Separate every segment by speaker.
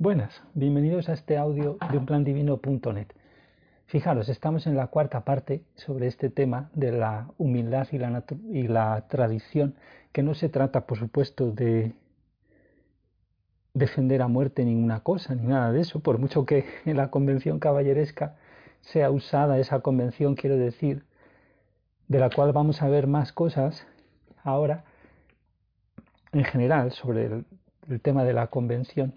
Speaker 1: Buenas, bienvenidos a este audio de unplandivino.net. Fijaros, estamos en la cuarta parte sobre este tema de la humildad y la, y la tradición, que no se trata, por supuesto, de defender a muerte ninguna cosa, ni nada de eso, por mucho que en la convención caballeresca sea usada esa convención, quiero decir, de la cual vamos a ver más cosas ahora, en general, sobre el, el tema de la convención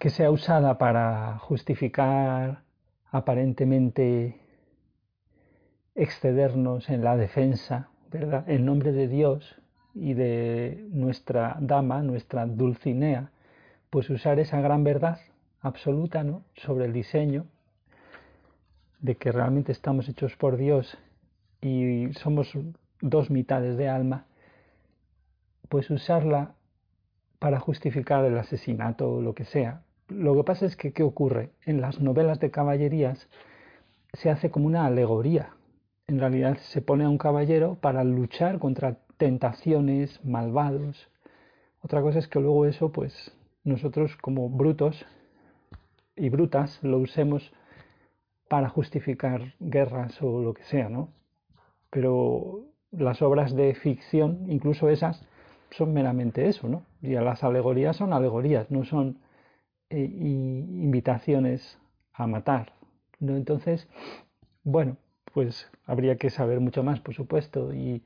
Speaker 1: que sea usada para justificar aparentemente excedernos en la defensa, ¿verdad? En nombre de Dios y de nuestra dama, nuestra Dulcinea, pues usar esa gran verdad absoluta, ¿no? Sobre el diseño, de que realmente estamos hechos por Dios y somos dos mitades de alma, pues usarla para justificar el asesinato o lo que sea, lo que pasa es que, ¿qué ocurre? En las novelas de caballerías se hace como una alegoría. En realidad se pone a un caballero para luchar contra tentaciones, malvados. Otra cosa es que luego eso, pues nosotros como brutos y brutas lo usemos para justificar guerras o lo que sea, ¿no? Pero las obras de ficción, incluso esas, son meramente eso, ¿no? Y las alegorías son alegorías, no son eh, invitaciones a matar. ¿no? Entonces, bueno, pues habría que saber mucho más, por supuesto, y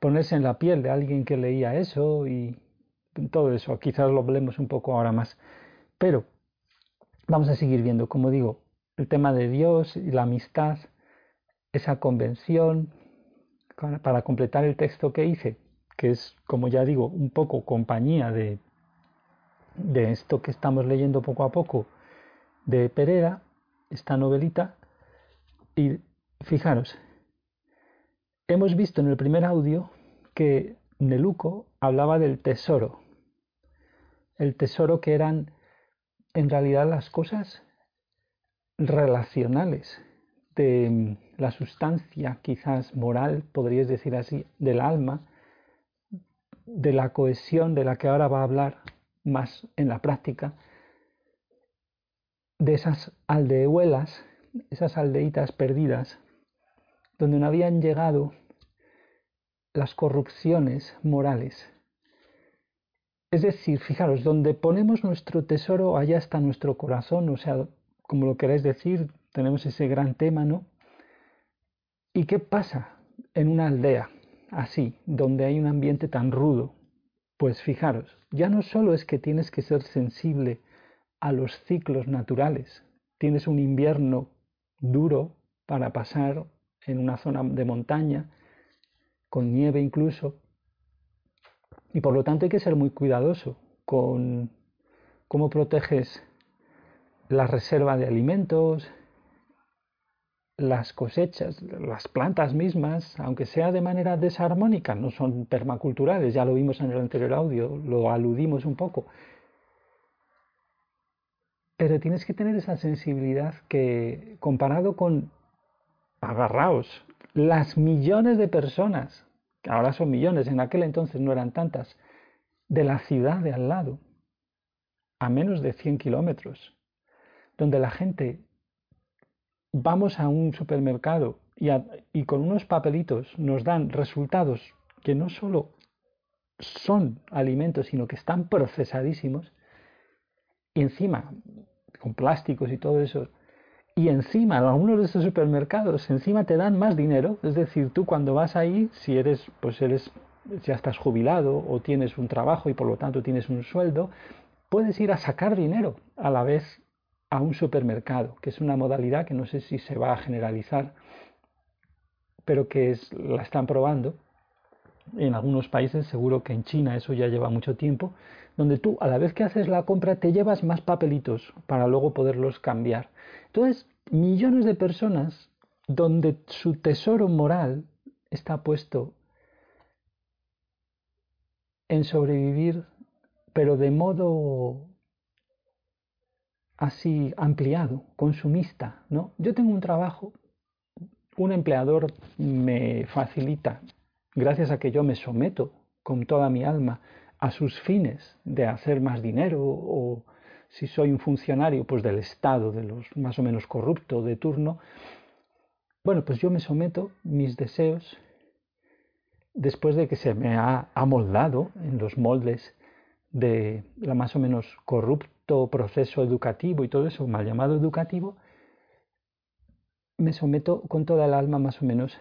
Speaker 1: ponerse en la piel de alguien que leía eso y todo eso. Quizás lo hablemos un poco ahora más. Pero vamos a seguir viendo, como digo, el tema de Dios y la amistad, esa convención, para completar el texto que hice, que es, como ya digo, un poco compañía de de esto que estamos leyendo poco a poco de Pereda, esta novelita, y fijaros, hemos visto en el primer audio que Neluco hablaba del tesoro, el tesoro que eran en realidad las cosas relacionales de la sustancia quizás moral, podrías decir así, del alma, de la cohesión de la que ahora va a hablar más en la práctica, de esas aldehuelas, esas aldeitas perdidas, donde no habían llegado las corrupciones morales. Es decir, fijaros, donde ponemos nuestro tesoro, allá está nuestro corazón, o sea, como lo queráis decir, tenemos ese gran tema, ¿no? ¿Y qué pasa en una aldea así, donde hay un ambiente tan rudo, pues fijaros, ya no solo es que tienes que ser sensible a los ciclos naturales, tienes un invierno duro para pasar en una zona de montaña, con nieve incluso, y por lo tanto hay que ser muy cuidadoso con cómo proteges la reserva de alimentos, las cosechas, las plantas mismas, aunque sea de manera desarmónica, no son permaculturales, ya lo vimos en el anterior audio, lo aludimos un poco. Pero tienes que tener esa sensibilidad que, comparado con, agarraos, las millones de personas, que ahora son millones, en aquel entonces no eran tantas, de la ciudad de al lado, a menos de 100 kilómetros, donde la gente vamos a un supermercado y, con unos papelitos nos dan resultados que no solo son alimentos, sino que están procesadísimos, y encima, con plásticos y todo eso, y encima, algunos de estos supermercados, encima te dan más dinero, es decir, tú cuando vas ahí, si eres, pues eres, ya estás jubilado o tienes un trabajo y por lo tanto tienes un sueldo, puedes ir a sacar dinero a la vez a un supermercado, que es una modalidad que no sé si se va a generalizar, pero que es, la están probando en algunos países, seguro que en China eso ya lleva mucho tiempo, donde tú a la vez que haces la compra te llevas más papelitos para luego poderlos cambiar. Entonces, millones de personas donde su tesoro moral está puesto en sobrevivir, pero de modo así ampliado, consumista, ¿no? Yo tengo un trabajo, un empleador me facilita, gracias a que yo me someto con toda mi alma a sus fines de hacer más dinero o si soy un funcionario pues del Estado, de los más o menos corrupto de turno, bueno, pues yo me someto mis deseos después de que se me ha amoldado en los moldes de la más o menos corrupto proceso educativo y todo eso mal llamado educativo, me someto con toda el alma más o menos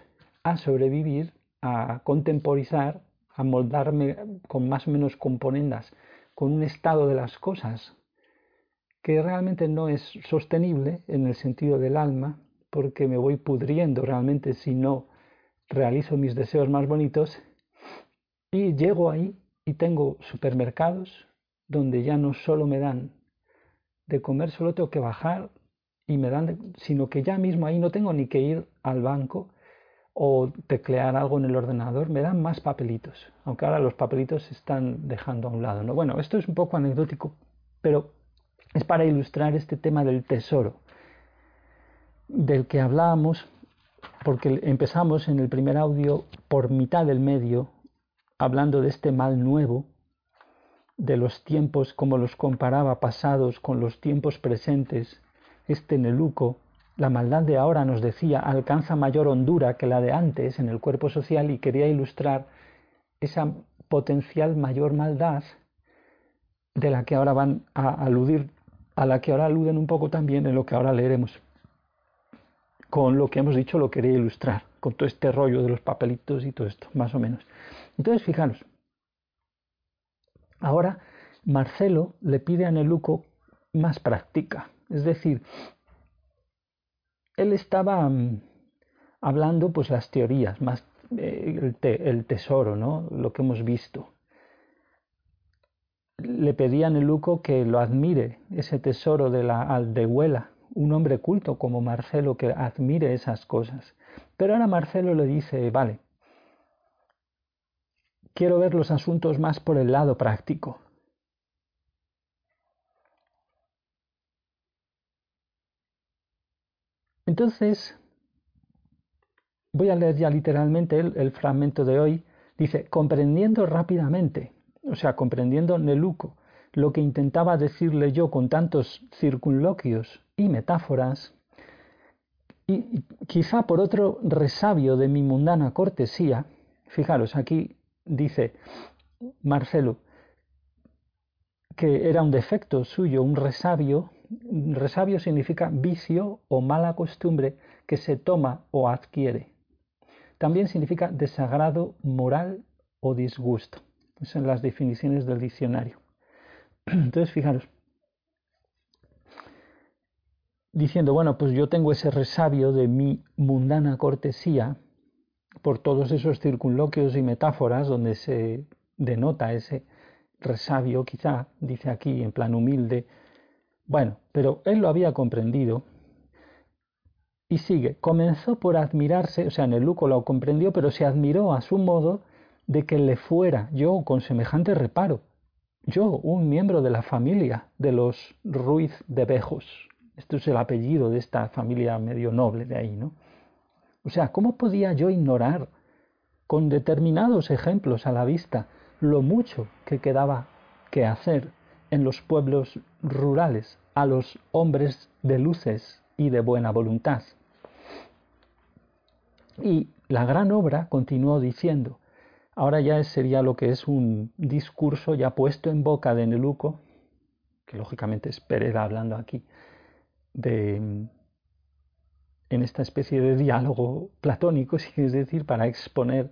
Speaker 1: a sobrevivir, a contemporizar, a moldarme con más o menos componendas, con un estado de las cosas que realmente no es sostenible en el sentido del alma, porque me voy pudriendo realmente si no realizo mis deseos más bonitos, y llego ahí y tengo supermercados donde ya no solo me dan de comer, solo tengo que bajar y me dan, sino que ya mismo ahí no tengo ni que ir al banco o teclear algo en el ordenador, me dan más papelitos, aunque ahora los papelitos se están dejando a un lado. ¿no? Bueno, esto es un poco anecdótico, pero es para ilustrar este tema del tesoro, del que hablábamos, porque empezamos en el primer audio por mitad del medio, hablando de este mal nuevo, de los tiempos como los comparaba pasados con los tiempos presentes, este Neluco, la maldad de ahora, nos decía, alcanza mayor hondura que la de antes en el cuerpo social y quería ilustrar esa potencial mayor maldad de la que ahora van a aludir, a la que ahora aluden un poco también en lo que ahora leeremos. Con lo que hemos dicho lo quería ilustrar, con todo este rollo de los papelitos y todo esto, más o menos. Entonces, fijaros, ahora Marcelo le pide a Neluco más práctica, es decir, él estaba mm, hablando pues las teorías, más eh, el, tesoro, ¿no? Lo que hemos visto. Le pedía a Neluco que lo admire, ese tesoro de la aldehuela, un hombre culto como Marcelo que admire esas cosas. Pero ahora Marcelo le dice, vale, quiero ver los asuntos más por el lado práctico. Entonces, voy a leer ya literalmente el, fragmento de hoy. Dice, comprendiendo rápidamente, o sea, comprendiendo Neluco, lo que intentaba decirle yo con tantos circunloquios y metáforas, y quizá por otro resabio de mi mundana cortesía, fijaros, aquí dice Marcelo, que era un defecto suyo, un resabio resabio significa vicio o mala costumbre que se toma o adquiere. También significa desagrado moral o disgusto. Son las definiciones del diccionario. Entonces, fijaros, diciendo, bueno, pues yo tengo ese resabio de mi mundana cortesía por todos esos circunloquios y metáforas donde se denota ese resabio, quizá, dice aquí en plan humilde, bueno, pero él lo había comprendido y sigue. Comenzó por admirarse, o sea, en el Luco lo comprendió, pero se admiró a su modo de que le fuera yo con semejante reparo. Yo, un miembro de la familia de los Ruiz de Bejos. Esto es el apellido de esta familia medio noble de ahí, ¿no? O sea, ¿cómo podía yo ignorar con determinados ejemplos a la vista lo mucho que quedaba que hacer en los pueblos rurales a los hombres de luces y de buena voluntad. Y la gran obra continuó diciendo, ahora ya sería lo que es un discurso ya puesto en boca de Neluco, que lógicamente es Pereda hablando aquí, de, en esta especie de diálogo platónico, si es decir, para exponer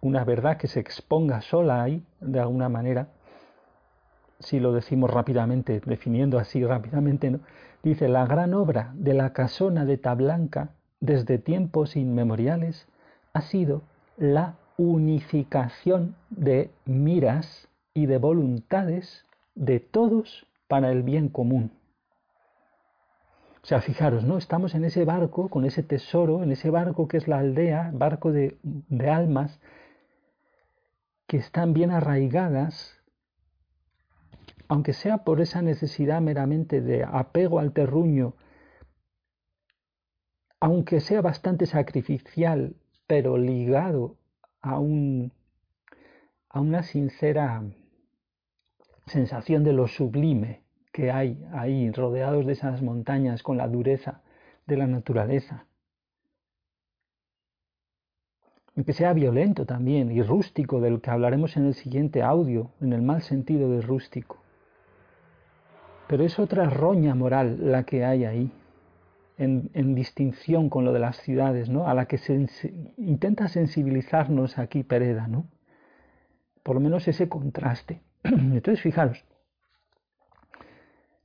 Speaker 1: una verdad que se exponga sola ahí, de alguna manera, si lo decimos rápidamente, definiendo así rápidamente, ¿no? dice, la gran obra de la casona de Tablanca desde tiempos inmemoriales ha sido la unificación de miras y de voluntades de todos para el bien común. O sea, fijaros, ¿no? Estamos en ese barco, con ese tesoro, en ese barco que es la aldea, barco de, de almas, que están bien arraigadas aunque sea por esa necesidad meramente de apego al terruño, aunque sea bastante sacrificial, pero ligado a un, a una sincera sensación de lo sublime que hay ahí, rodeados de esas montañas con la dureza de la naturaleza. Y que sea violento también y rústico, del que hablaremos en el siguiente audio, en el mal sentido de rústico. Pero es otra roña moral la que hay ahí, en, distinción con lo de las ciudades, ¿no? A la que intenta sensibilizarnos aquí Pereda, ¿no? Por lo menos ese contraste. Entonces, fijaros,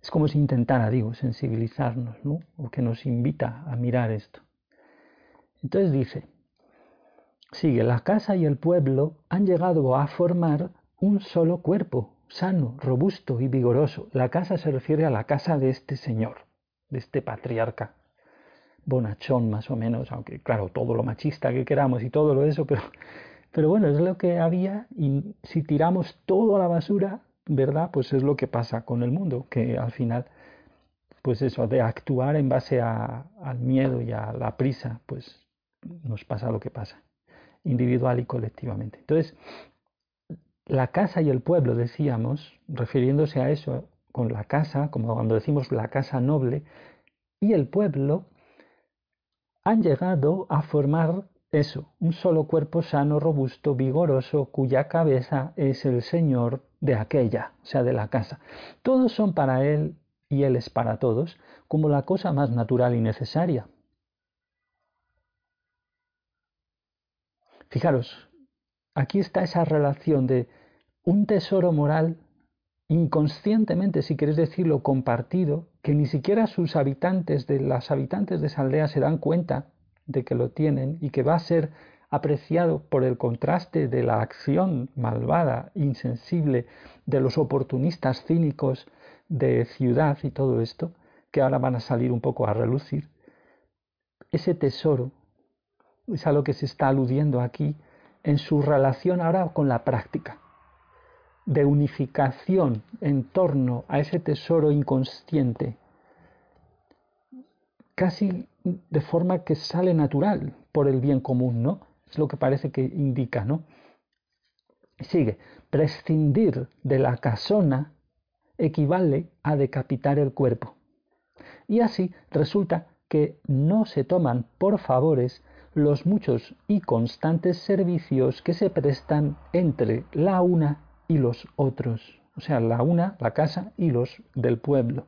Speaker 1: es como si intentara, digo, sensibilizarnos, ¿no? O que nos invita a mirar esto. Entonces dice, sigue, la casa y el pueblo han llegado a formar un solo cuerpo, sano, robusto y vigoroso. La casa se refiere a la casa de este señor, de este patriarca, bonachón más o menos, aunque claro, todo lo machista que queramos y todo lo eso, pero, pero bueno, es lo que había y si tiramos todo a la basura, ¿verdad? Pues es lo que pasa con el mundo, que al final, pues eso, de actuar en base al miedo y a la prisa, pues nos pasa lo que pasa, individual y colectivamente. Entonces, la casa y el pueblo, decíamos, refiriéndose a eso, con la casa, como cuando decimos la casa noble, y el pueblo, han llegado a formar eso, un solo cuerpo sano, robusto, vigoroso, cuya cabeza es el Señor de aquella, o sea, de la casa. Todos son para Él y Él es para todos, como la cosa más natural y necesaria. Fijaros, aquí está esa relación de un tesoro moral inconscientemente, si queréis decirlo, compartido, que ni siquiera sus habitantes, de las habitantes de esa aldea se dan cuenta de que lo tienen y que va a ser apreciado por el contraste de la acción malvada, insensible, de los oportunistas cínicos de ciudad y todo esto, que ahora van a salir un poco a relucir, ese tesoro es a lo que se está aludiendo aquí en su relación ahora con la práctica de unificación en torno a ese tesoro inconsciente, casi de forma que sale natural por el bien común, ¿no? Es lo que parece que indica, ¿no? Sigue, prescindir de la casona equivale a decapitar el cuerpo. Y así resulta que no se toman por favores los muchos y constantes servicios que se prestan entre la una y los otros, o sea, la una, la casa y los del pueblo,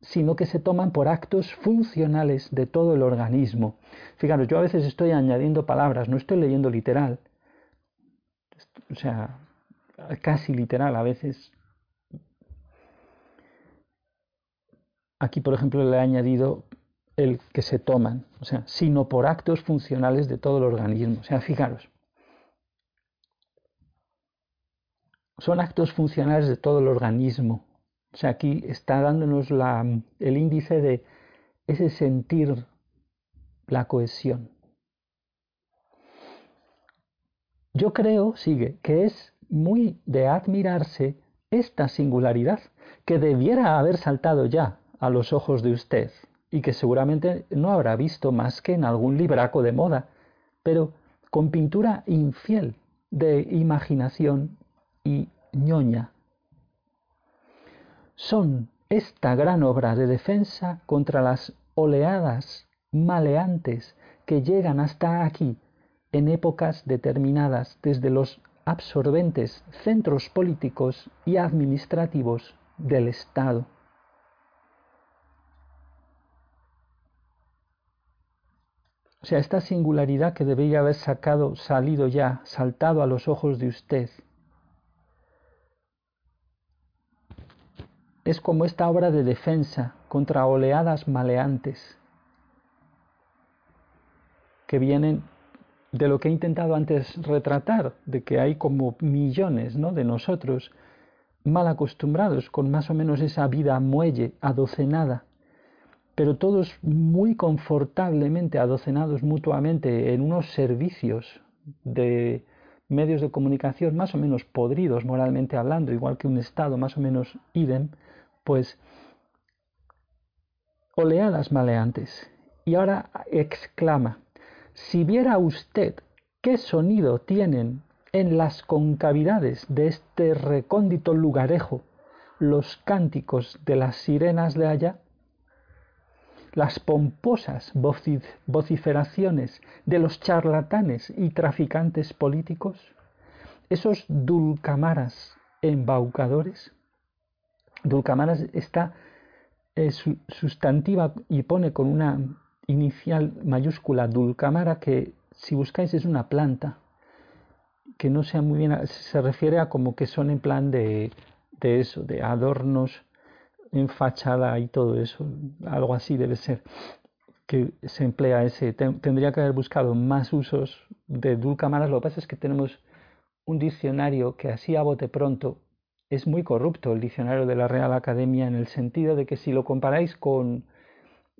Speaker 1: sino que se toman por actos funcionales de todo el organismo. Fijaros, yo a veces estoy añadiendo palabras, no estoy leyendo literal, o sea, casi literal a veces. Aquí, por ejemplo, le he añadido el que se toman, o sea, sino por actos funcionales de todo el organismo. O sea, fijaros, son actos funcionales de todo el organismo. O sea, aquí está dándonos la, el índice de ese sentir la cohesión. Yo creo, sigue, que es muy de admirarse esta singularidad que debiera haber saltado ya a los ojos de usted y que seguramente no habrá visto más que en algún libraco de moda, pero con pintura infiel de imaginación y ñoña. Son esta gran obra de defensa contra las oleadas maleantes que llegan hasta aquí en épocas determinadas desde los absorbentes centros políticos y administrativos del Estado. O sea, esta singularidad que debería haber sacado, salido ya, saltado a los ojos de usted, es como esta obra de defensa contra oleadas maleantes que vienen de lo que he intentado antes retratar, de que hay como millones ¿no? de nosotros mal acostumbrados con más o menos esa vida muelle, adocenada, pero todos muy confortablemente adocenados mutuamente en unos servicios de medios de comunicación más o menos podridos moralmente hablando, igual que un Estado más o menos idem, pues oleadas maleantes. Y ahora exclama, si viera usted qué sonido tienen en las concavidades de este recóndito lugarejo los cánticos de las sirenas de allá, las pomposas vociferaciones de los charlatanes y traficantes políticos, esos dulcamaras embaucadores. Dulcamaras está sustantiva y pone con una inicial mayúscula dulcamara que si buscáis es una planta que no sea muy bien, se refiere a como que son en plan de, de eso, de adornos en fachada y todo eso, algo así debe ser que se emplea ese. Tendría que haber buscado más usos de dulcamaras, lo que pasa es que tenemos un diccionario que así a bote pronto es muy corrupto, el diccionario de la Real Academia, en el sentido de que si lo comparáis con,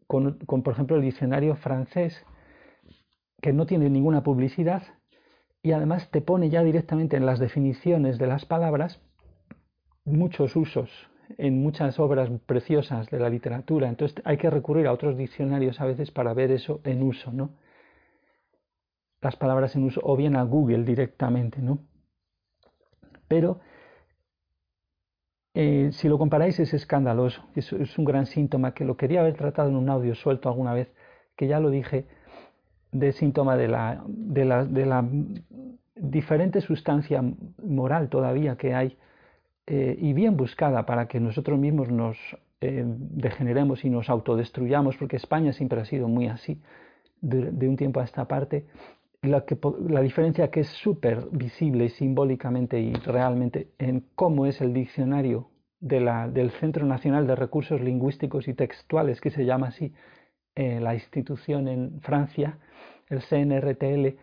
Speaker 1: con, por ejemplo, el diccionario francés, que no tiene ninguna publicidad, y además te pone ya directamente en las definiciones de las palabras muchos usos en muchas obras preciosas de la literatura. Entonces hay que recurrir a otros diccionarios a veces para ver eso en uso, ¿no? Las palabras en uso, o bien a Google directamente, ¿no? Pero eh, si lo comparáis es escandaloso, es, un gran síntoma que lo quería haber tratado en un audio suelto alguna vez, que ya lo dije, de síntoma de la, de la, de la diferente sustancia moral todavía que hay eh, y bien buscada para que nosotros mismos nos eh, degeneremos y nos autodestruyamos, porque España siempre ha sido muy así de, un tiempo a esta parte. La, que, la diferencia que es súper visible simbólicamente y realmente en cómo es el diccionario del Centro Nacional de Recursos Lingüísticos y Textuales, que se llama así eh, la institución en Francia, el CNRTL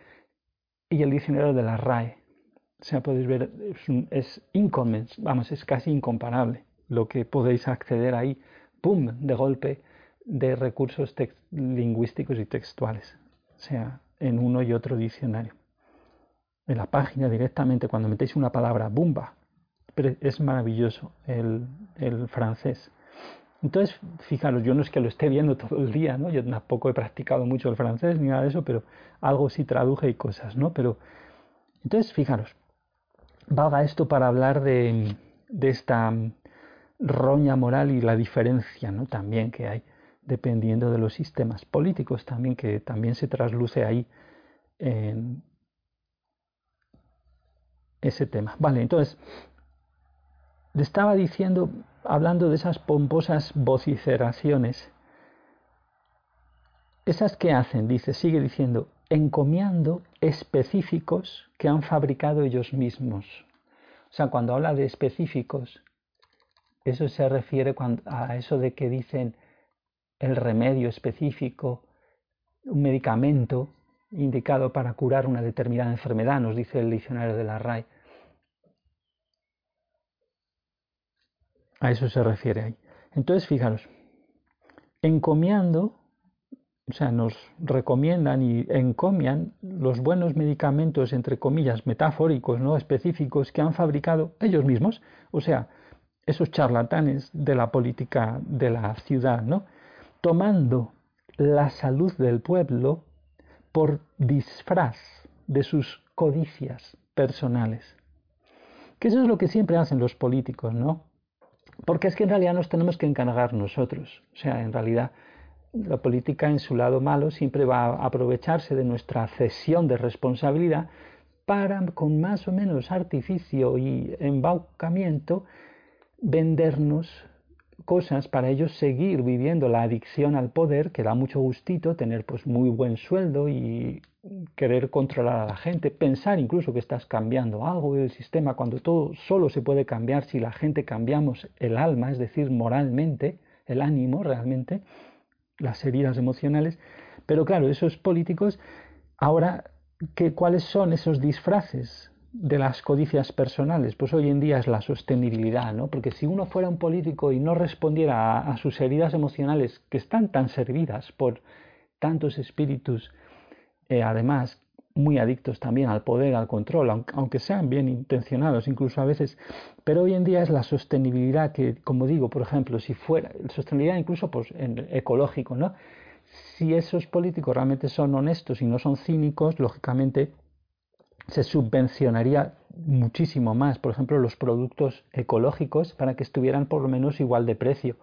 Speaker 1: y el diccionario de la RAE. O sea, podéis ver, es, es vamos, es casi incomparable lo que podéis acceder ahí, ¡pum!, de golpe, de recursos lingüísticos y textuales, o sea, en uno y otro diccionario. En la página directamente, cuando metéis una palabra, ¡bumba! Es maravilloso el, el francés. Entonces, fijaros, yo no es que lo esté viendo todo el día, ¿no? Yo tampoco he practicado mucho el francés ni nada de eso, pero algo sí traduje y cosas, ¿no? Pero, entonces, fijaros, valga esto para hablar de, de esta roña moral y la diferencia, ¿no? También que hay, dependiendo de los sistemas políticos, también que también se trasluce ahí en ese tema. Vale, entonces, le estaba diciendo, hablando de esas pomposas vociferaciones, esas que hacen, dice, sigue diciendo, encomiando específicos que han fabricado ellos mismos. O sea, cuando habla de específicos, eso se refiere a eso de que dicen el remedio específico, un medicamento indicado para curar una determinada enfermedad, nos dice el diccionario de la RAE. A eso se refiere ahí. Entonces, fijaros, encomiando, o sea, nos recomiendan y encomian los buenos medicamentos, entre comillas, metafóricos, no específicos, que han fabricado ellos mismos, o sea, esos charlatanes de la política de la ciudad, ¿no? Tomando la salud del pueblo por disfraz de sus codicias personales. Que eso es lo que siempre hacen los políticos, ¿no? Porque es que en realidad nos tenemos que encargar nosotros. O sea, en realidad la política en su lado malo siempre va a aprovecharse de nuestra cesión de responsabilidad para, con más o menos artificio y embaucamiento, vendernos cosas para ellos seguir viviendo la adicción al poder, que da mucho gustito, tener pues muy buen sueldo y querer controlar a la gente, pensar incluso que estás cambiando algo del sistema, cuando todo solo se puede cambiar si la gente cambiamos el alma, es decir, moralmente, el ánimo realmente, las heridas emocionales. Pero claro, esos políticos, ahora, ¿qué, ¿cuáles son esos disfraces de las codicias personales? Pues hoy en día es la sostenibilidad, ¿no? Porque si uno fuera un político y no respondiera a sus heridas emocionales, que están tan servidas por tantos espíritus, eh, además muy adictos también al poder, al control, aunque sean bien intencionados incluso a veces, pero hoy en día es la sostenibilidad que, como digo, por ejemplo, si fuera, sostenibilidad incluso pues, ecológico, ¿no? Si esos políticos realmente son honestos y no son cínicos, lógicamente se subvencionaría muchísimo más, por ejemplo, los productos ecológicos para que estuvieran por lo menos igual de precio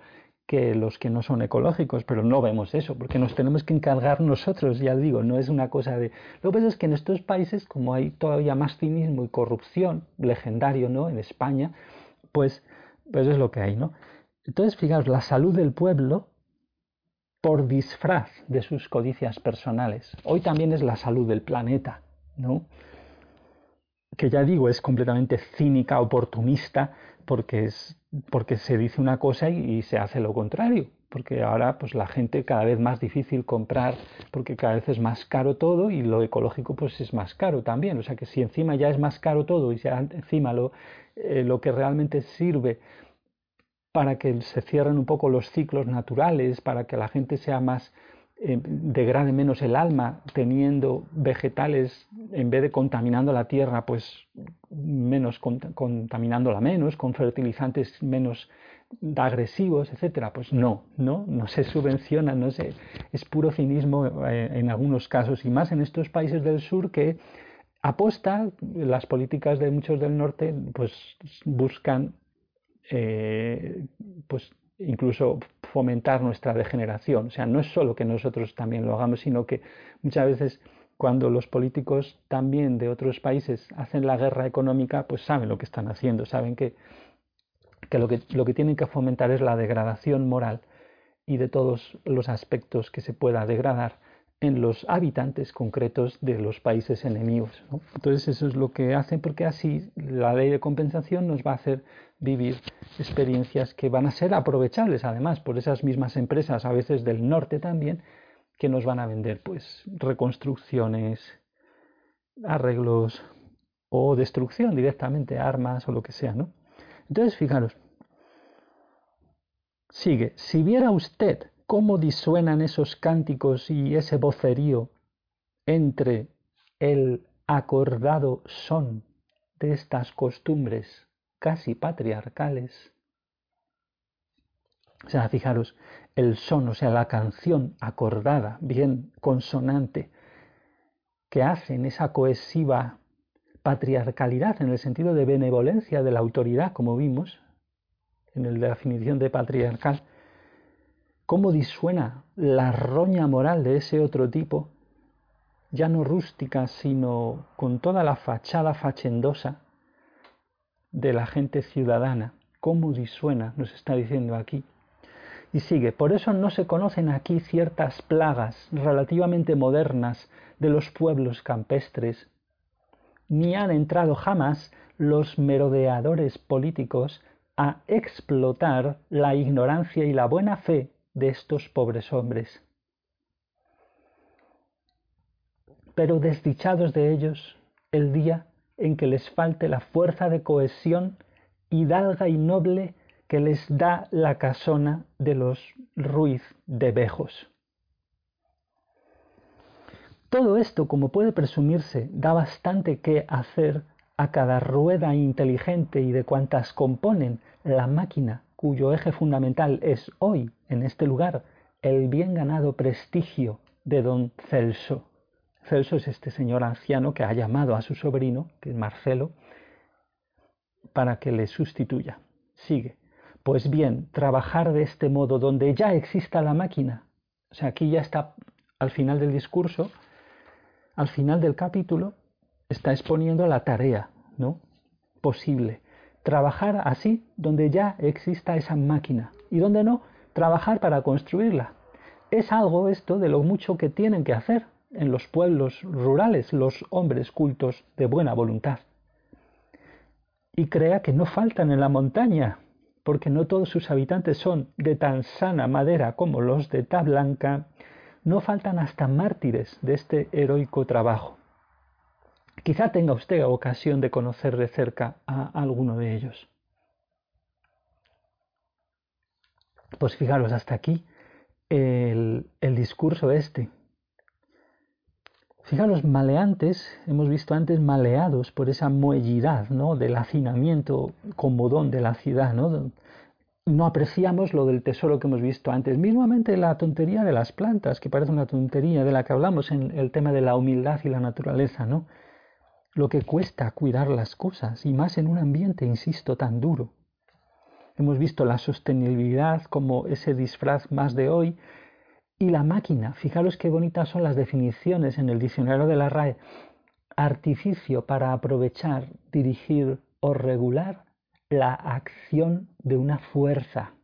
Speaker 1: que los que no son ecológicos, pero no vemos eso, porque nos tenemos que encargar nosotros, ya digo, no es una cosa de... Lo que pasa es que en estos países, como hay todavía más cinismo y corrupción, legendario, ¿no? En España, pues, pues es lo que hay, ¿no? Entonces, fijaos, la salud del pueblo por disfraz de sus codicias personales. Hoy también es la salud del planeta, ¿no? Que ya digo, es completamente cínica, oportunista, porque, es, porque se dice una cosa y, se hace lo contrario. Porque ahora pues la gente cada vez más difícil comprar, porque cada vez es más caro todo y lo ecológico pues es más caro también. O sea que si encima ya es más caro todo y ya encima lo, eh, lo que realmente sirve para que se cierren un poco los ciclos naturales, para que la gente sea más eh, degrade menos el alma teniendo vegetales en vez de contaminando la tierra pues menos contaminándola menos con fertilizantes menos agresivos etcétera. Pues no no no se subvenciona no se es puro cinismo eh, en algunos casos y más en estos países del sur que aposta las políticas de muchos del norte pues buscan eh, pues incluso fomentar nuestra degeneración. O sea, no es solo que nosotros también lo hagamos, sino que muchas veces cuando los políticos también de otros países hacen la guerra económica, pues saben lo que están haciendo, saben que, que, lo, que lo que tienen que fomentar es la degradación moral y de todos los aspectos que se pueda degradar en los habitantes concretos de los países enemigos. Entonces eso es lo que hacen porque así la ley de compensación nos va a hacer vivir experiencias que van a ser aprovechables además por esas mismas empresas, a veces del norte también, que nos van a vender pues reconstrucciones, arreglos o destrucción directamente, armas o lo que sea, ¿no? Entonces, fijaros, sigue, si viera usted cómo disuenan esos cánticos y ese vocerío entre el acordado son de estas costumbres casi patriarcales. O sea, fijaros, el son, o sea, la canción acordada, bien consonante, que hacen esa cohesiva patriarcalidad en el sentido de benevolencia de la autoridad, como vimos en la definición de patriarcal, cómo disuena la roña moral de ese otro tipo, ya no rústica, sino con toda la fachada fachendosa de la gente ciudadana. Cómo disuena, nos está diciendo aquí. Y sigue, por eso no se conocen aquí ciertas plagas relativamente modernas de los pueblos campestres, ni han entrado jamás los merodeadores políticos a explotar la ignorancia y la buena fe de estos pobres hombres. Pero desdichados de ellos el día en que les falte la fuerza de cohesión hidalga y noble que les da la casona de los Ruiz de Bejos. Todo esto, como puede presumirse, da bastante que hacer a cada rueda inteligente y de cuantas componen la máquina cuyo eje fundamental es hoy, en este lugar, el bien ganado prestigio de don Celso. Celso es este señor anciano que ha llamado a su sobrino, que es Marcelo, para que le sustituya. Sigue. Pues bien, trabajar de este modo donde ya exista la máquina. O sea, aquí ya está al final del discurso, al final del capítulo, está exponiendo la tarea, ¿no? Posible trabajar así donde ya exista esa máquina y donde no, trabajar para construirla. Es algo esto de lo mucho que tienen que hacer en los pueblos rurales los hombres cultos de buena voluntad. Y crea que no faltan en la montaña, porque no todos sus habitantes son de tan sana madera como los de Tablanca, no faltan hasta mártires de este heroico trabajo. Quizá tenga usted ocasión de conocer de cerca a alguno de ellos. Pues fijaros, hasta aquí el, discurso este. Fijaros, maleantes, hemos visto antes maleados por esa muellidad ¿no? del hacinamiento comodón de la ciudad. ¿no? no apreciamos lo del tesoro que hemos visto antes. Mismamente la tontería de las plantas, que parece una tontería de la que hablamos en el tema de la humildad y la naturaleza. ¿no? Lo que cuesta cuidar las cosas y más en un ambiente, insisto, tan duro. Hemos visto la sostenibilidad como ese disfraz más de hoy y la máquina. Fijaros qué bonitas son las definiciones en el diccionario de la RAE. Artificio para aprovechar, dirigir o regular la acción de una fuerza.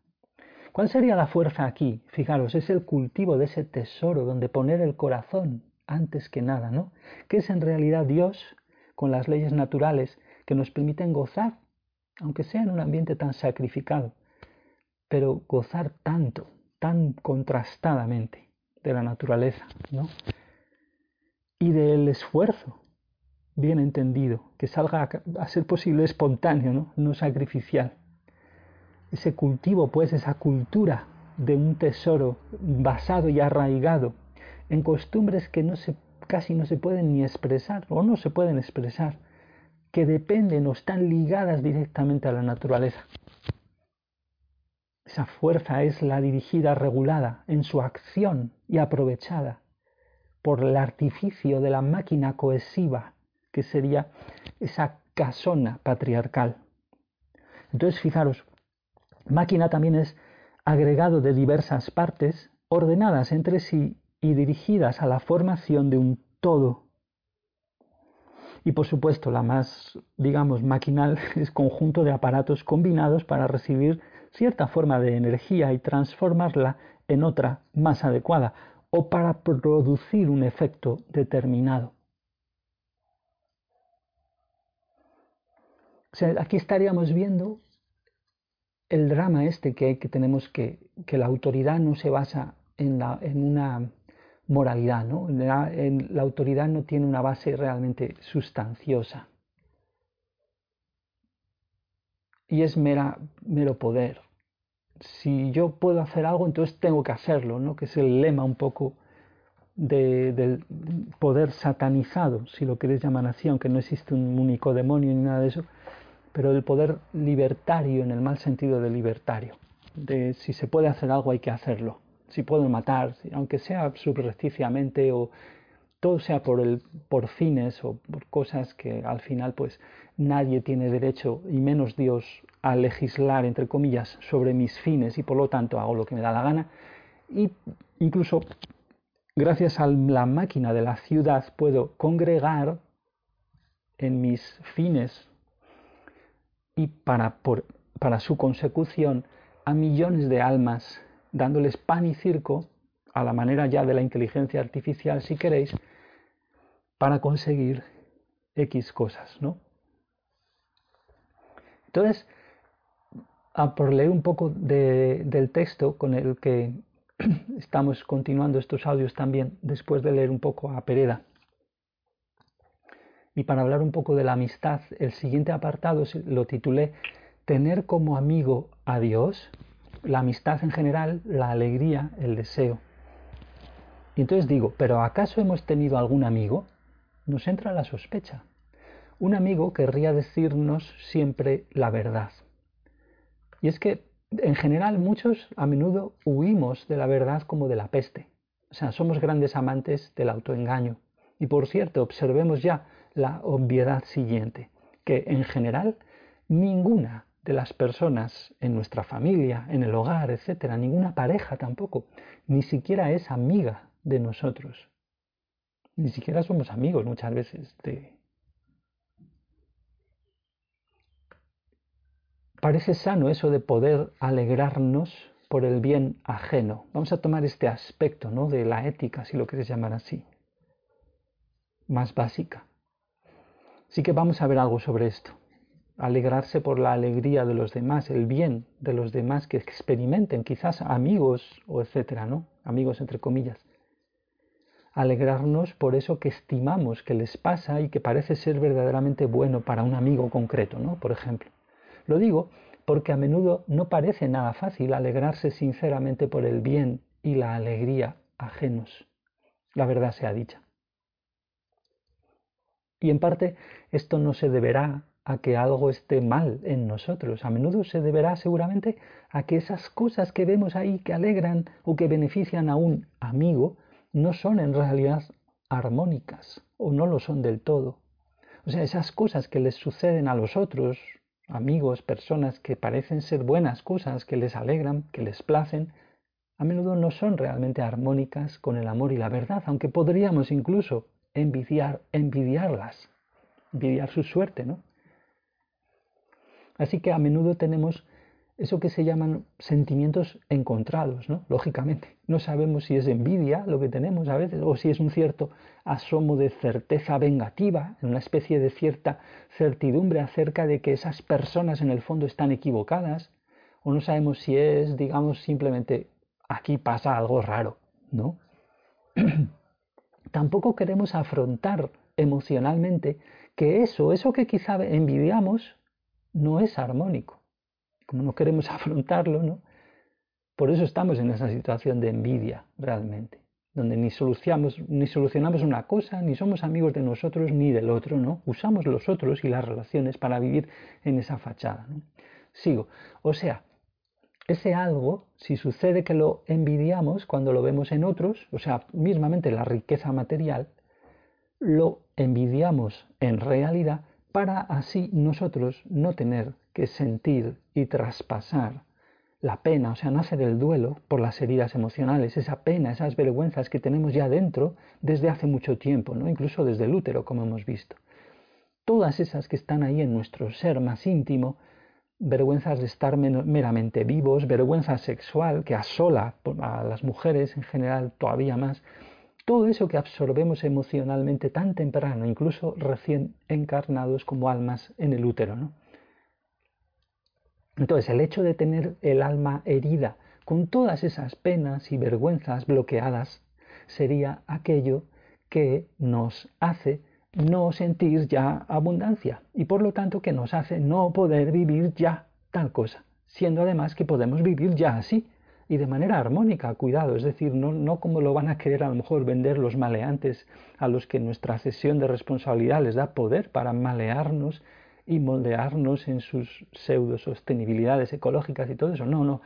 Speaker 1: ¿Cuál sería la fuerza aquí? Fijaros, es el cultivo de ese tesoro donde poner el corazón antes que nada, ¿no? Que es en realidad Dios con las leyes naturales que nos permiten gozar, aunque sea en un ambiente tan sacrificado, pero gozar tanto, tan contrastadamente de la naturaleza, ¿no? Y del esfuerzo, bien entendido, que salga a, ser posible espontáneo, ¿no? no sacrificial ese cultivo, pues esa cultura de un tesoro basado y arraigado en costumbres que no se, casi no se pueden ni expresar o no se pueden expresar, que dependen o están ligadas directamente a la naturaleza. Esa fuerza es la dirigida, regulada en su acción y aprovechada por el artificio de la máquina cohesiva, que sería esa casona patriarcal. Entonces, fijaros, Máquina también es agregado de diversas partes ordenadas entre sí y dirigidas a la formación de un todo. Y por supuesto, la más, digamos, maquinal es conjunto de aparatos combinados para recibir cierta forma de energía y transformarla en otra más adecuada o para producir un efecto determinado. aquí estaríamos viendo el drama este que, que tenemos que, que la autoridad no se basa en, la, en una moralidad, ¿no? La, la autoridad no tiene una base realmente sustanciosa. Y es mera, mero poder. Si yo puedo hacer algo, entonces tengo que hacerlo, ¿no? Que es el lema un poco de, del poder satanizado, si lo queréis llamar así, aunque no existe un único demonio ni nada de eso, pero el poder libertario en el mal sentido de libertario, de si se puede hacer algo hay que hacerlo, si puedo matar, aunque sea subrepticiamente o todo sea por, el, por fines o por cosas que al final pues nadie tiene derecho y menos Dios a legislar entre comillas sobre mis fines y por lo tanto hago lo que me da la gana. Y incluso gracias a la máquina de la ciudad puedo congregar en mis fines y para, para su consecución a millones de almas, dándoles pan y circo, a la manera ya de la inteligencia artificial, si queréis, para conseguir X cosas, ¿no? Entonces, a por leer un poco del texto con el que estamos continuando estos audios también, después de leer un poco a Pereda, y para hablar un poco de la amistad, el siguiente apartado lo titulé Tener como amigo a Dios, la amistad en general, la alegría, el deseo. Y entonces digo, ¿pero acaso hemos tenido algún amigo? Nos entra la sospecha. Un amigo querría decirnos siempre la verdad. Y es que, en general, muchos a menudo huimos de la verdad como de la peste. O sea, somos grandes amantes del autoengaño. Y por cierto, observemos ya la obviedad siguiente, que en general ninguna de las personas en nuestra familia, en el hogar, etcétera, ninguna pareja tampoco, ni siquiera es amiga de nosotros. Ni siquiera somos amigos muchas veces de... Parece sano eso de poder alegrarnos por el bien ajeno. Vamos a tomar este aspecto ¿no? de la ética, si lo quieres llamar así, más básica. Sí que vamos a ver algo sobre esto. Alegrarse por la alegría de los demás, el bien de los demás que experimenten, quizás amigos o etcétera, ¿no? Amigos entre comillas. Alegrarnos por eso que estimamos que les pasa y que parece ser verdaderamente bueno para un amigo concreto, ¿no? Por ejemplo. Lo digo porque a menudo no parece nada fácil alegrarse sinceramente por el bien y la alegría ajenos. La verdad sea dicha. Y en parte esto no se deberá a que algo esté mal en nosotros. A menudo se deberá seguramente a que esas cosas que vemos ahí que alegran o que benefician a un amigo no son en realidad armónicas o no lo son del todo. O sea, esas cosas que les suceden a los otros, amigos, personas que parecen ser buenas cosas, que les alegran, que les placen, a menudo no son realmente armónicas con el amor y la verdad, aunque podríamos incluso envidiar, envidiarlas, envidiar su suerte, ¿no? Así que a menudo tenemos eso que se llaman sentimientos encontrados, ¿no? Lógicamente, no sabemos si es envidia lo que tenemos a veces o si es un cierto asomo de certeza vengativa, una especie de cierta certidumbre acerca de que esas personas en el fondo están equivocadas, o no sabemos si es, digamos, simplemente aquí pasa algo raro, ¿no? Tampoco queremos afrontar emocionalmente que eso, eso que quizá envidiamos, no es armónico. Como no queremos afrontarlo, ¿no? Por eso estamos en esa situación de envidia realmente, donde ni solucionamos, ni solucionamos una cosa, ni somos amigos de nosotros ni del otro, ¿no? Usamos los otros y las relaciones para vivir en esa fachada. Sigo. O sea, ese algo, si sucede que lo envidiamos cuando lo vemos en otros, o sea, mismamente la riqueza material, lo envidiamos en realidad para así nosotros no tener que sentir y traspasar la pena, o sea, nace del duelo por las heridas emocionales, esa pena, esas vergüenzas que tenemos ya dentro desde hace mucho tiempo, ¿no? incluso desde el útero, como hemos visto. Todas esas que están ahí en nuestro ser más íntimo, vergüenzas de estar meramente vivos, vergüenza sexual que asola a las mujeres en general todavía más, todo eso que absorbemos emocionalmente tan temprano, incluso recién encarnados como almas en el útero. ¿no? Entonces el hecho de tener el alma herida con todas esas penas y vergüenzas bloqueadas sería aquello que nos hace no sentir ya abundancia y por lo tanto que nos hace no poder vivir ya tal cosa, siendo además que podemos vivir ya así y de manera armónica, cuidado, es decir, no, no como lo van a querer a lo mejor vender los maleantes a los que nuestra cesión de responsabilidad les da poder para malearnos y moldearnos en sus pseudo sostenibilidades ecológicas y todo eso, no, no,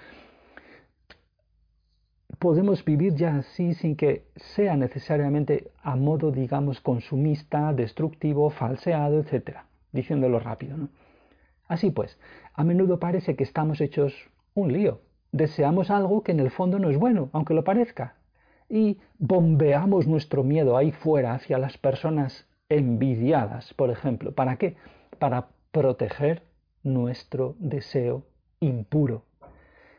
Speaker 1: podemos vivir ya así sin que sea necesariamente a modo, digamos, consumista, destructivo, falseado, etc. Diciéndolo rápido. ¿no? Así pues, a menudo parece que estamos hechos un lío. Deseamos algo que en el fondo no es bueno, aunque lo parezca. Y bombeamos nuestro miedo ahí fuera hacia las personas envidiadas, por ejemplo. ¿Para qué? Para proteger nuestro deseo impuro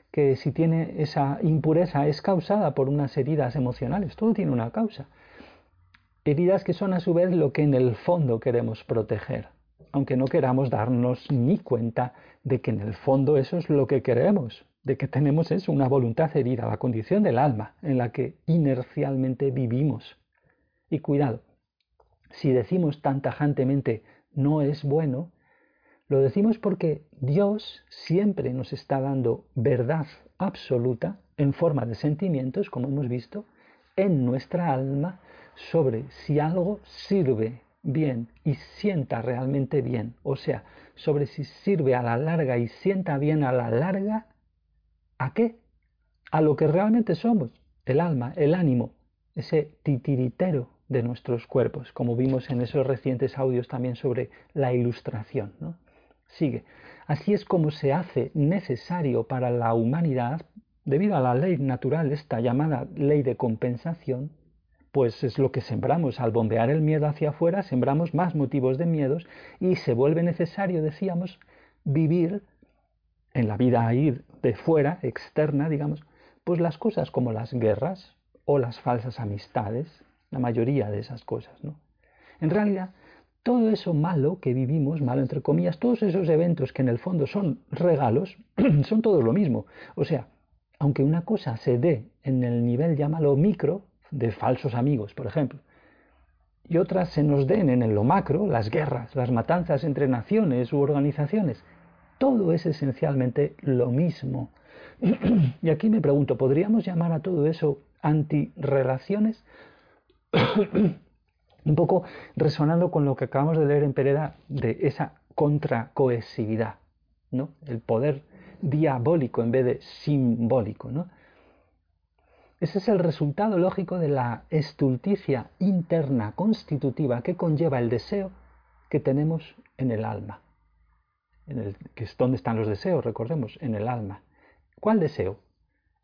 Speaker 1: que si tiene esa impureza es causada por unas heridas emocionales, todo tiene una causa. Heridas que son a su vez lo que en el fondo queremos proteger, aunque no queramos darnos ni cuenta de que en el fondo eso es lo que queremos, de que tenemos eso, una voluntad herida, la condición del alma en la que inercialmente vivimos. Y cuidado, si decimos tan tajantemente no es bueno, lo decimos porque Dios siempre nos está dando verdad absoluta en forma de sentimientos, como hemos visto, en nuestra alma sobre si algo sirve bien y sienta realmente bien, o sea, sobre si sirve a la larga y sienta bien a la larga, ¿a qué? A lo que realmente somos, el alma, el ánimo, ese titiritero de nuestros cuerpos, como vimos en esos recientes audios también sobre la ilustración. ¿no? Sigue. Así es como se hace necesario para la humanidad, debido a la ley natural, esta llamada ley de compensación, pues es lo que sembramos. Al bombear el miedo hacia afuera, sembramos más motivos de miedos y se vuelve necesario, decíamos, vivir en la vida ahí de fuera, externa, digamos, pues las cosas como las guerras o las falsas amistades, la mayoría de esas cosas, ¿no? En realidad, todo eso malo que vivimos, malo entre comillas, todos esos eventos que en el fondo son regalos, son todo lo mismo. O sea, aunque una cosa se dé en el nivel, llámalo micro, de falsos amigos, por ejemplo, y otras se nos den en lo macro, las guerras, las matanzas entre naciones u organizaciones, todo es esencialmente lo mismo. y aquí me pregunto, ¿podríamos llamar a todo eso antirrelaciones? un poco resonando con lo que acabamos de leer en Pereda de esa contracohesividad, ¿no? El poder diabólico en vez de simbólico, ¿no? Ese es el resultado lógico de la estulticia interna constitutiva que conlleva el deseo que tenemos en el alma, en el, que es están los deseos, recordemos, en el alma. ¿Cuál deseo?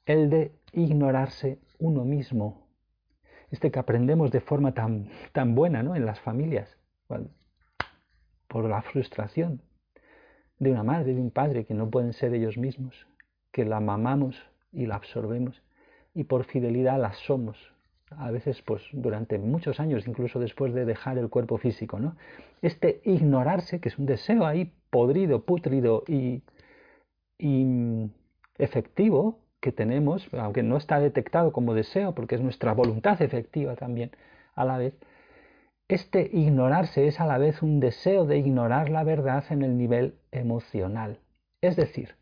Speaker 1: El de ignorarse uno mismo. Este que aprendemos de forma tan, tan buena ¿no? en las familias, por la frustración de una madre, de un padre que no pueden ser ellos mismos, que la mamamos y la absorbemos y por fidelidad la somos, a veces pues durante muchos años, incluso después de dejar el cuerpo físico, ¿no? Este ignorarse, que es un deseo ahí podrido, putrido y, y efectivo que tenemos, aunque no está detectado como deseo, porque es nuestra voluntad efectiva también a la vez, este ignorarse es a la vez un deseo de ignorar la verdad en el nivel emocional. Es decir,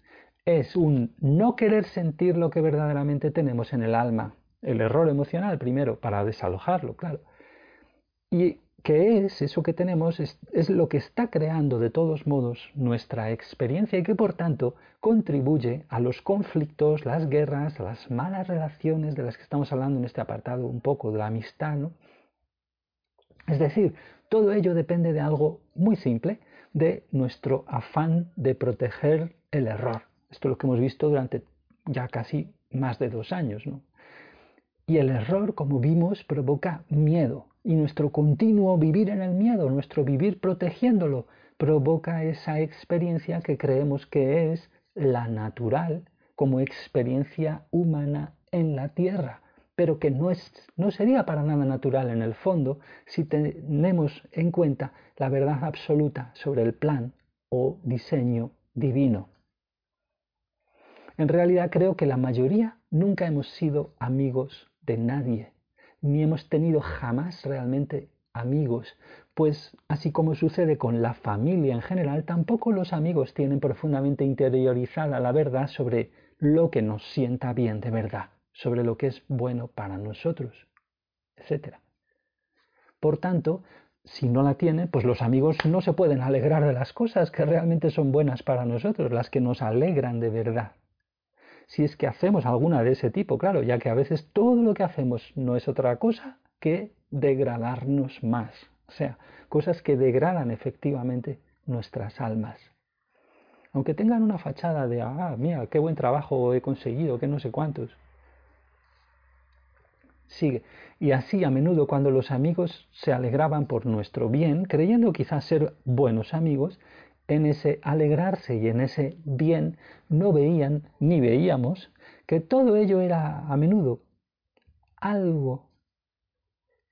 Speaker 1: es un no querer sentir lo que verdaderamente tenemos en el alma. El error emocional primero, para desalojarlo, claro. Y que es eso que tenemos, es, es, lo que está creando de todos modos nuestra experiencia y que por tanto contribuye a los conflictos, las guerras, a las malas relaciones de las que estamos hablando en este apartado un poco de la amistad. ¿no? Es decir, todo ello depende de algo muy simple, de nuestro afán de proteger el error. Esto es lo que hemos visto durante ya casi más de dos años. ¿no? Y el error, como vimos, provoca miedo. Y nuestro continuo vivir en el miedo, nuestro vivir protegiéndolo, provoca esa experiencia que creemos que es la natural como experiencia humana en la tierra, pero que no, es, no sería para nada natural en el fondo si tenemos en cuenta la verdad absoluta sobre el plan o diseño divino. En realidad creo que la mayoría nunca hemos sido amigos de nadie, ni hemos tenido jamás realmente amigos, pues así como sucede con la familia en general, tampoco los amigos tienen profundamente interiorizada la verdad sobre lo que nos sienta bien de verdad, sobre lo que es bueno para nosotros, etc. Por tanto, si no la tienen, pues los amigos no se pueden alegrar de las cosas que realmente son buenas para nosotros, las que nos alegran de verdad si es que hacemos alguna de ese tipo, claro, ya que a veces todo lo que hacemos no es otra cosa que degradarnos más, o sea, cosas que degradan efectivamente nuestras almas. Aunque tengan una fachada de, ah, mira, qué buen trabajo he conseguido, que no sé cuántos. Sigue. Y así a menudo cuando los amigos se alegraban por nuestro bien, creyendo quizás ser buenos amigos, en ese alegrarse y en ese bien no veían ni veíamos que todo ello era a menudo algo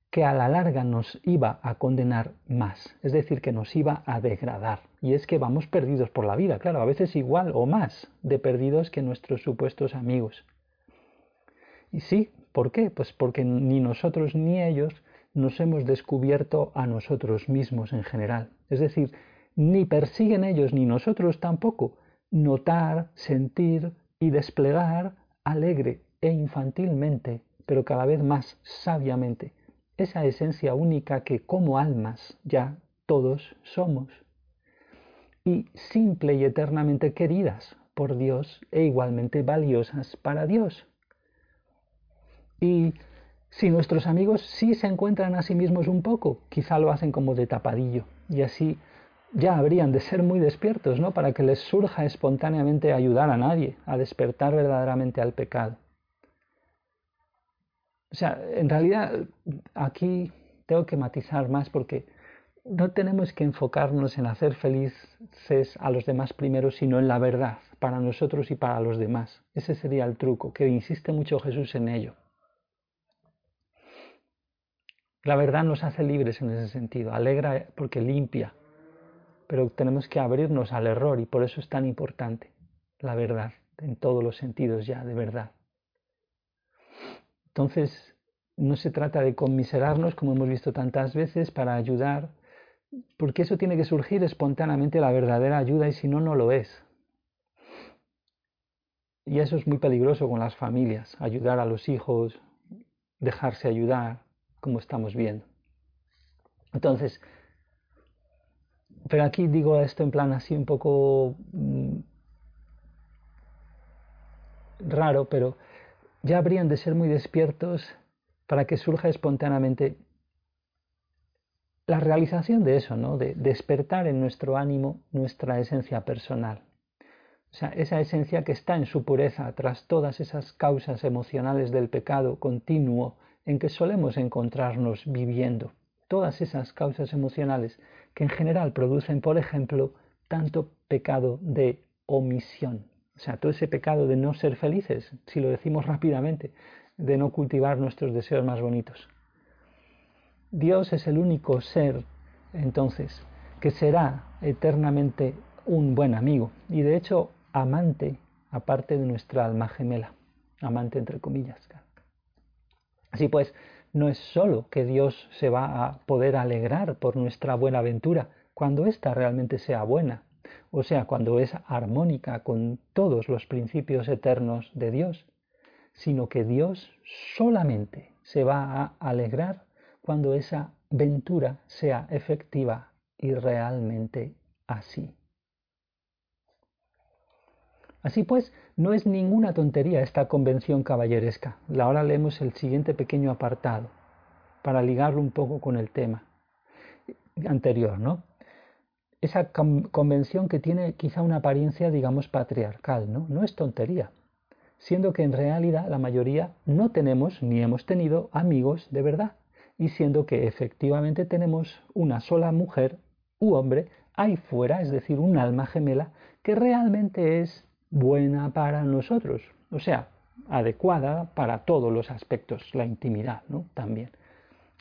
Speaker 1: que a la larga nos iba a condenar más, es decir, que nos iba a degradar. Y es que vamos perdidos por la vida, claro, a veces igual o más de perdidos que nuestros supuestos amigos. Y sí, ¿por qué? Pues porque ni nosotros ni ellos nos hemos descubierto a nosotros mismos en general. Es decir, ni persiguen ellos ni nosotros tampoco notar, sentir y desplegar alegre e infantilmente, pero cada vez más sabiamente, esa esencia única que como almas ya todos somos, y simple y eternamente queridas por Dios e igualmente valiosas para Dios. Y si nuestros amigos sí se encuentran a sí mismos un poco, quizá lo hacen como de tapadillo, y así ya habrían de ser muy despiertos, ¿no? Para que les surja espontáneamente ayudar a nadie, a despertar verdaderamente al pecado. O sea, en realidad aquí tengo que matizar más porque no tenemos que enfocarnos en hacer felices a los demás primero, sino en la verdad, para nosotros y para los demás. Ese sería el truco, que insiste mucho Jesús en ello. La verdad nos hace libres en ese sentido, alegra porque limpia, pero tenemos que abrirnos al error y por eso es tan importante la verdad, en todos los sentidos ya, de verdad. Entonces, no se trata de conmiserarnos, como hemos visto tantas veces, para ayudar, porque eso tiene que surgir espontáneamente la verdadera ayuda y si no, no lo es. Y eso es muy peligroso con las familias, ayudar a los hijos, dejarse ayudar, como estamos viendo. Entonces, pero aquí digo esto en plan así un poco mm, raro, pero ya habrían de ser muy despiertos para que surja espontáneamente la realización de eso, ¿no? De despertar en nuestro ánimo nuestra esencia personal. O sea, esa esencia que está en su pureza tras todas esas causas emocionales del pecado continuo en que solemos encontrarnos viviendo. Todas esas causas emocionales que en general producen, por ejemplo, tanto pecado de omisión. O sea, todo ese pecado de no ser felices, si lo decimos rápidamente, de no cultivar nuestros deseos más bonitos. Dios es el único ser, entonces, que será eternamente un buen amigo y de hecho amante, aparte de nuestra alma gemela, amante entre comillas. Así pues, no es sólo que Dios se va a poder alegrar por nuestra buena aventura cuando ésta realmente sea buena, o sea, cuando es armónica con todos los principios eternos de Dios, sino que Dios solamente se va a alegrar cuando esa ventura sea efectiva y realmente así. Así pues, no es ninguna tontería esta convención caballeresca. Ahora leemos el siguiente pequeño apartado para ligarlo un poco con el tema anterior, ¿no? Esa convención que tiene quizá una apariencia, digamos, patriarcal, ¿no? No es tontería, siendo que en realidad la mayoría no tenemos ni hemos tenido amigos de verdad y siendo que efectivamente tenemos una sola mujer u hombre ahí fuera, es decir, un alma gemela, que realmente es buena para nosotros, o sea, adecuada para todos los aspectos, la intimidad, ¿no? También.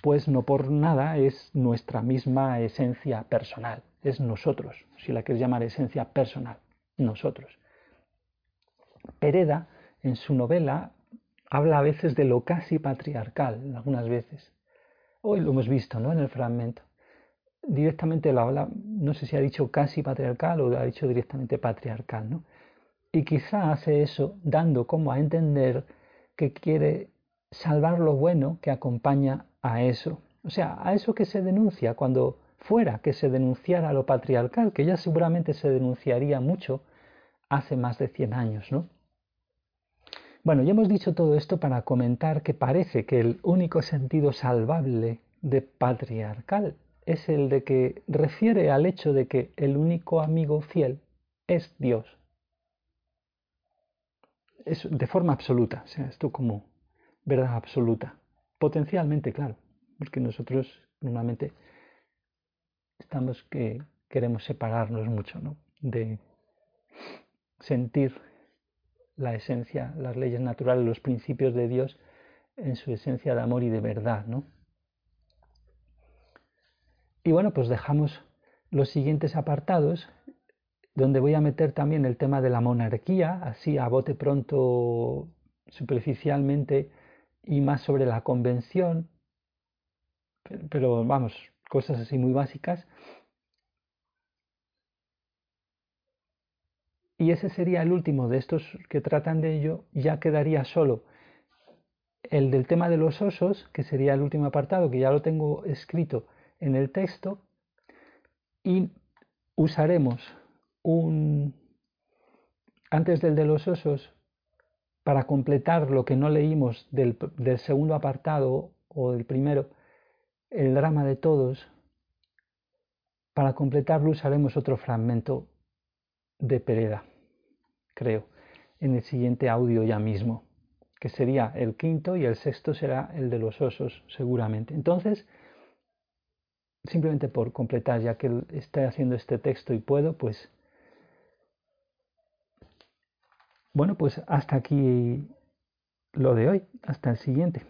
Speaker 1: Pues no por nada es nuestra misma esencia personal, es nosotros, si la quieres llamar esencia personal, nosotros. Pereda, en su novela, habla a veces de lo casi patriarcal, algunas veces. Hoy lo hemos visto ¿no? en el fragmento. Directamente lo habla, no sé si ha dicho casi patriarcal o ha dicho directamente patriarcal. ¿no? Y quizá hace eso dando como a entender que quiere salvar lo bueno que acompaña a eso. O sea, a eso que se denuncia cuando fuera que se denunciara lo patriarcal, que ya seguramente se denunciaría mucho hace más de 100 años, ¿no? Bueno, ya hemos dicho todo esto para comentar que parece que el único sentido salvable de patriarcal es el de que refiere al hecho de que el único amigo fiel es Dios. Es de forma absoluta, o sea, esto como verdad absoluta. Potencialmente, claro, porque nosotros normalmente estamos que queremos separarnos mucho, ¿no? De sentir la esencia, las leyes naturales, los principios de Dios en su esencia de amor y de verdad, ¿no? Y bueno, pues dejamos los siguientes apartados, donde voy a meter también el tema de la monarquía, así a bote pronto, superficialmente, y más sobre la convención, pero vamos, cosas así muy básicas, y ese sería el último de estos que tratan de ello, ya quedaría solo el del tema de los osos, que sería el último apartado, que ya lo tengo escrito en el texto, y usaremos un, antes del de los osos, para completar lo que no leímos del, del segundo apartado o del primero, el drama de todos, para completarlo usaremos otro fragmento de Pereda, creo, en el siguiente audio ya mismo, que sería el quinto y el sexto será el de los osos, seguramente. Entonces, simplemente por completar, ya que estoy haciendo este texto y puedo, pues, bueno, pues hasta aquí lo de hoy, hasta el siguiente.